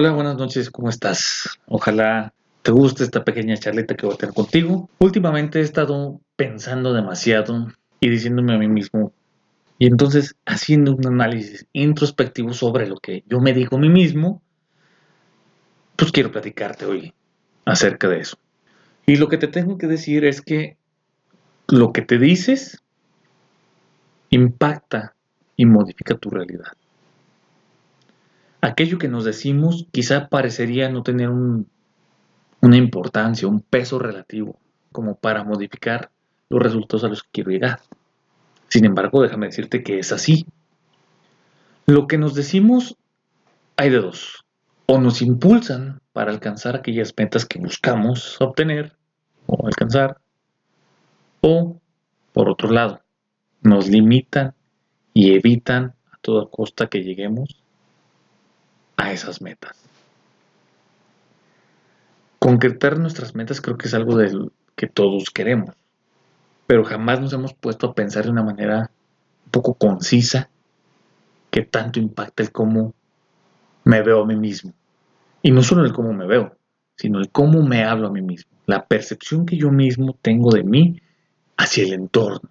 Hola, buenas noches, ¿cómo estás? Ojalá te guste esta pequeña charleta que voy a tener contigo. Últimamente he estado pensando demasiado y diciéndome a mí mismo, y entonces haciendo un análisis introspectivo sobre lo que yo me digo a mí mismo, pues quiero platicarte hoy acerca de eso. Y lo que te tengo que decir es que lo que te dices impacta y modifica tu realidad aquello que nos decimos quizá parecería no tener una importancia, un peso relativo, como para modificar los resultados a los que quiero llegar. Sin embargo, déjame decirte que es así. Lo que nos decimos hay de dos. O nos impulsan para alcanzar aquellas metas que buscamos obtener o alcanzar, o, por otro lado, nos limitan y evitan a toda costa que lleguemos a esas metas. Concretar nuestras metas creo que es algo del que todos queremos, pero jamás nos hemos puesto a pensar de una manera un poco concisa que tanto impacta el cómo me veo a mí mismo. Y no solo el cómo me veo, sino el cómo me hablo a mí mismo, la percepción que yo mismo tengo de mí hacia el entorno.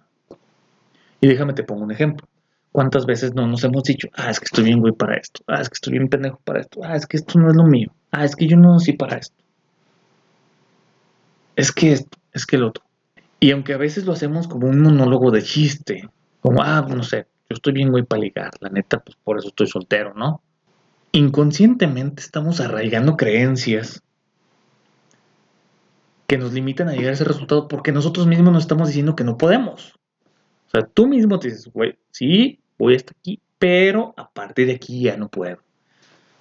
Y déjame te pongo un ejemplo. ¿Cuántas veces no nos hemos dicho, ah, es que estoy bien güey para esto, ah, es que estoy bien pendejo para esto, ah, es que esto no es lo mío, ah, es que yo no nací para esto, es que esto, es que el otro. Y aunque a veces lo hacemos como un monólogo de chiste, como, ah, no sé, yo estoy bien güey para ligar, la neta, pues por eso estoy soltero, ¿no? Inconscientemente estamos arraigando creencias que nos limitan a llegar a ese resultado porque nosotros mismos nos estamos diciendo que no podemos. O sea, tú mismo te dices, güey, sí, voy hasta aquí, pero a partir de aquí ya no puedo.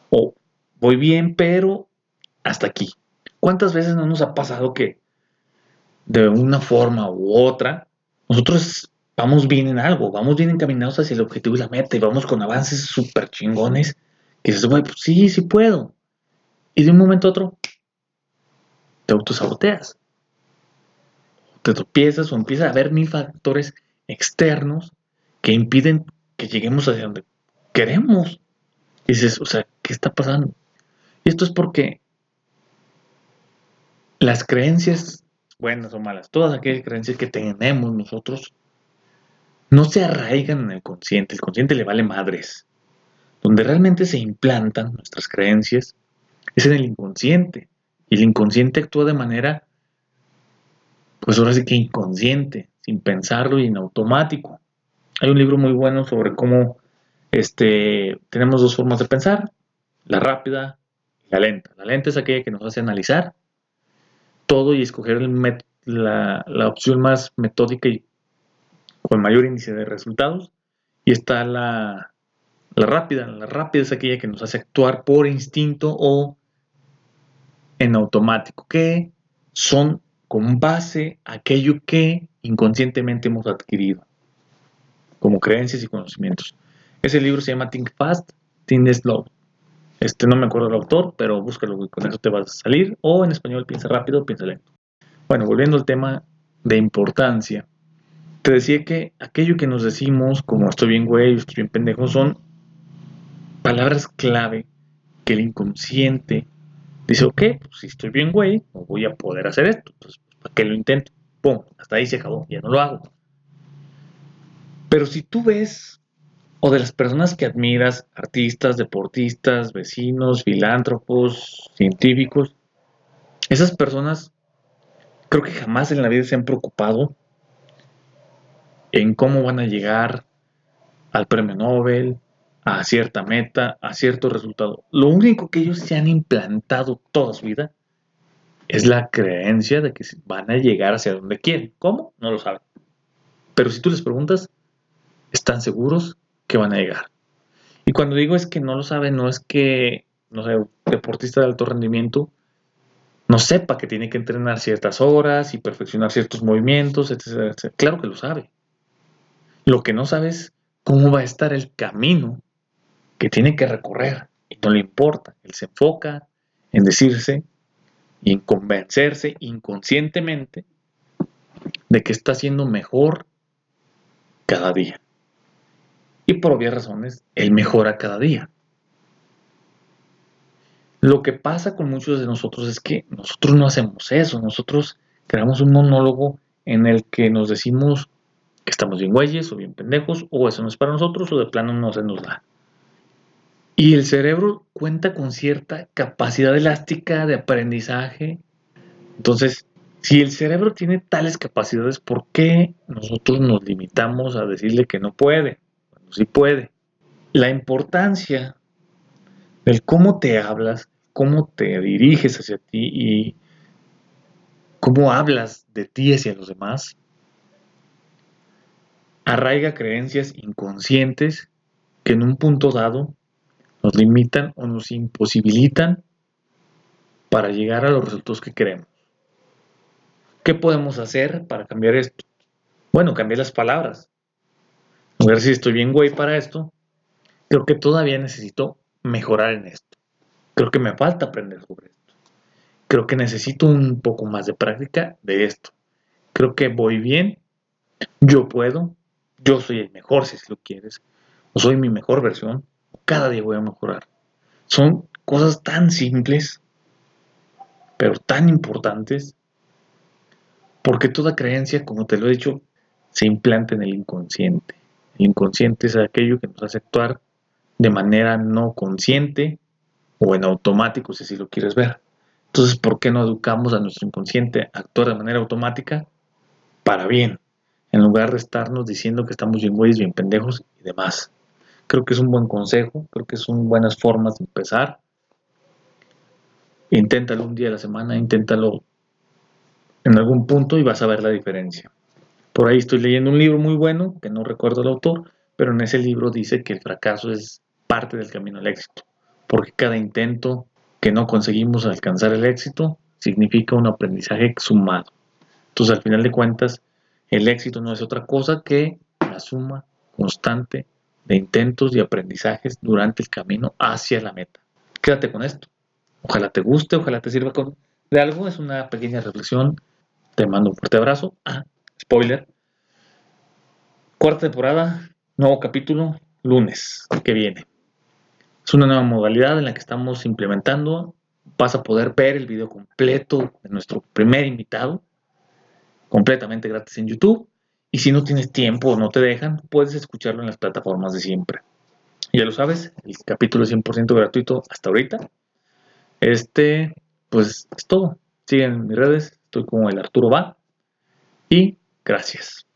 O voy bien, pero hasta aquí. ¿Cuántas veces no nos ha pasado que de una forma u otra, nosotros vamos bien en algo, vamos bien encaminados hacia el objetivo y la meta y vamos con avances súper chingones que dices, güey, pues sí, sí puedo. Y de un momento a otro, te autosaboteas. Te tropiezas o empiezas a ver mil factores externos que impiden que lleguemos hacia donde queremos. dices, o sea, ¿qué está pasando? Y esto es porque las creencias, buenas o malas, todas aquellas creencias que tenemos nosotros, no se arraigan en el consciente. El consciente le vale madres. Donde realmente se implantan nuestras creencias es en el inconsciente. Y el inconsciente actúa de manera, pues ahora sí que inconsciente sin pensarlo y en automático. Hay un libro muy bueno sobre cómo este, tenemos dos formas de pensar, la rápida y la lenta. La lenta es aquella que nos hace analizar todo y escoger la, opción más metódica y con mayor índice de resultados. Y está la, rápida. La rápida es aquella que nos hace actuar por instinto o en automático, que son con base a aquello que inconscientemente hemos adquirido como creencias y conocimientos. Ese libro se llama Think Fast, Think Slow. Este no me acuerdo del autor, pero búscalo y con eso te vas a salir. O en español, piensa rápido, piensa lento. Bueno, volviendo al tema de importancia. Te decía que aquello que nos decimos, como estoy bien güey, estoy bien pendejo, son palabras clave que el inconsciente dice, ok, pues si estoy bien güey, no voy a poder hacer esto. Entonces, ¿para qué lo intento? ¡Pum! Hasta ahí se acabó, ya no lo hago. Pero si tú ves, o de las personas que admiras, artistas, deportistas, vecinos, filántropos, científicos, esas personas creo que jamás en la vida se han preocupado en cómo van a llegar al premio Nobel, a cierta meta, a cierto resultado. Lo único que ellos se han implantado toda su vida es la creencia de que van a llegar hacia donde quieren. ¿Cómo? No lo saben. Pero si tú les preguntas, están seguros que van a llegar. Y cuando digo es que no lo saben, no es que, no sé, deportista de alto rendimiento no sepa que tiene que entrenar ciertas horas y perfeccionar ciertos movimientos, etcétera, etcétera. Claro que lo sabe. Lo que no sabe es cómo va a estar el camino que tiene que recorrer. Y no le importa. Él se enfoca en decirse y en convencerse inconscientemente de que está siendo mejor cada día. Y por obvias razones, él mejora cada día. Lo que pasa con muchos de nosotros es que nosotros no hacemos eso, nosotros creamos un monólogo en el que nos decimos que estamos bien güeyes o bien pendejos, o eso no es para nosotros, o de plano no se nos da. Y el cerebro cuenta con cierta capacidad elástica de aprendizaje. Entonces, si el cerebro tiene tales capacidades, ¿por qué nosotros nos limitamos a decirle que no puede? Bueno, sí puede. La importancia del cómo te hablas, cómo te diriges hacia ti y cómo hablas de ti hacia los demás, arraiga creencias inconscientes que en un punto dado nos limitan o nos imposibilitan para llegar a los resultados que queremos. ¿Qué podemos hacer para cambiar esto? Bueno, cambiar las palabras. A ver si estoy bien güey para esto. Creo que todavía necesito mejorar en esto. Creo que me falta aprender sobre esto. Creo que necesito un poco más de práctica de esto. Creo que voy bien. Yo puedo yo soy el mejor si lo quieres, o soy mi mejor versión, cada día voy a mejorar. Son cosas tan simples, pero tan importantes, porque toda creencia, como te lo he dicho, se implanta en el inconsciente. El inconsciente es aquello que nos hace actuar de manera no consciente o en automático, si así lo quieres ver. Entonces, ¿por qué no educamos a nuestro inconsciente a actuar de manera automática para bien? en lugar de estarnos diciendo que estamos bien güeyes, bien pendejos y demás. Creo que es un buen consejo, creo que son buenas formas de empezar. Inténtalo un día a la semana, inténtalo en algún punto y vas a ver la diferencia. Por ahí estoy leyendo un libro muy bueno, que no recuerdo el autor, pero en ese libro dice que el fracaso es parte del camino al éxito, porque cada intento que no conseguimos alcanzar el éxito significa un aprendizaje sumado. Entonces, al final de cuentas, el éxito no es otra cosa que la suma constante de intentos y aprendizajes durante el camino hacia la meta. Quédate con esto. Ojalá te guste, ojalá te sirva de algo. Es una pequeña reflexión. Te mando un fuerte abrazo. Ah, spoiler. Cuarta temporada, nuevo capítulo, lunes que viene. Es una nueva modalidad en la que estamos implementando. Vas a poder ver el video completo de nuestro primer invitado completamente gratis en YouTube. Y si no tienes tiempo o no te dejan, puedes escucharlo en las plataformas de siempre. Ya lo sabes, el capítulo es 100% gratuito hasta ahorita. Este, pues es todo. Siguen mis redes, estoy como el Arturo Va. Y gracias.